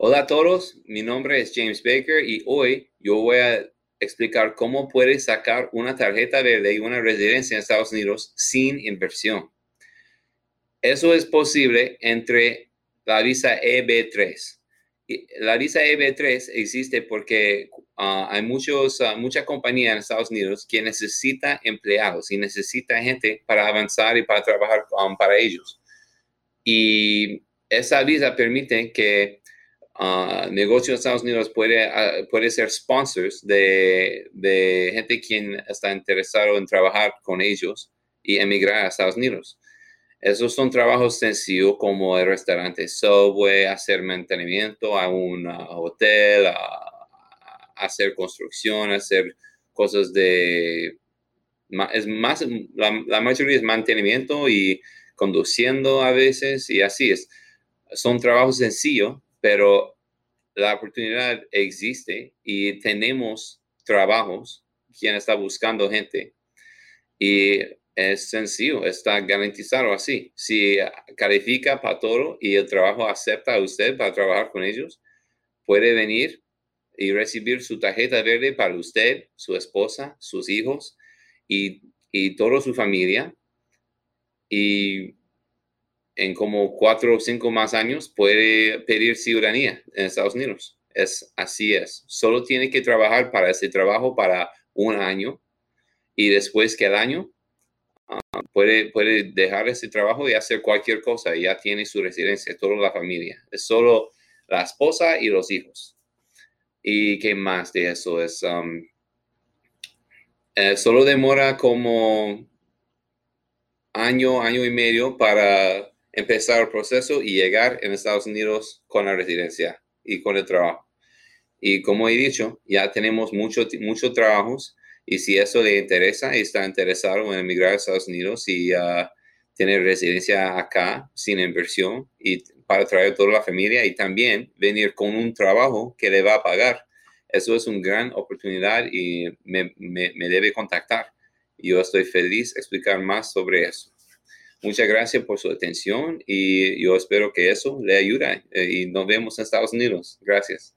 Hola a todos, mi nombre es James Baker y hoy yo voy a explicar cómo puedes sacar una tarjeta verde y una residencia en Estados Unidos sin inversión. Eso es posible entre la visa EB3. La visa EB3 existe porque ah, hay muchos, uh, mucha en Estados Unidos que necesita empleados y necesita gente para avanzar y para trabajar um, para ellos. Y esa visa permite que uh, negocios en Estados Unidos puede, puede ser sponsors de, de gente quien está interesado en trabajar con ellos y emigrar a Estados Unidos. Esos son trabajos sencillos como el restaurante Subway, hacer mantenimiento a un hotel, hacer construcción, hacer cosas de... Es más, la, mayoría es mantenimiento y conduciendo a veces y así es. Son trabajos sencillos, pero la oportunidad existe y tenemos trabajos, quien está buscando gente. Y es sencillo, está garantizado así. Si califica para todo y el trabajo acepta a usted para trabajar con ellos, puede venir y recibir su tarjeta verde para usted, su esposa, sus hijos y, y toda su familia. Y en como cuatro o cinco más años puede pedir ciudadanía en Estados Unidos. Es así es. Solo tiene que trabajar para ese trabajo para un año y después que el año puede, puede dejar ese trabajo y hacer cualquier cosa. Ya tiene su residencia, toda la familia. Es solo la esposa y los hijos. ¿Y qué más de eso? Es um, eh, solo demora como año, año y medio para empezar el proceso y llegar en Estados Unidos con la residencia y con el trabajo. Y como he dicho, ya tenemos muchos muchos trabajos y si eso le interesa y está interesado en emigrar a Estados Unidos y uh, tener residencia acá sin inversión y para traer toda la familia y también venir con un trabajo que le va a pagar. Eso es una gran oportunidad y me, debe contactar. Yo estoy feliz explicar más sobre eso. Muchas gracias por su atención y yo espero que eso le ayude eh, y nos vemos en Estados Unidos. Gracias.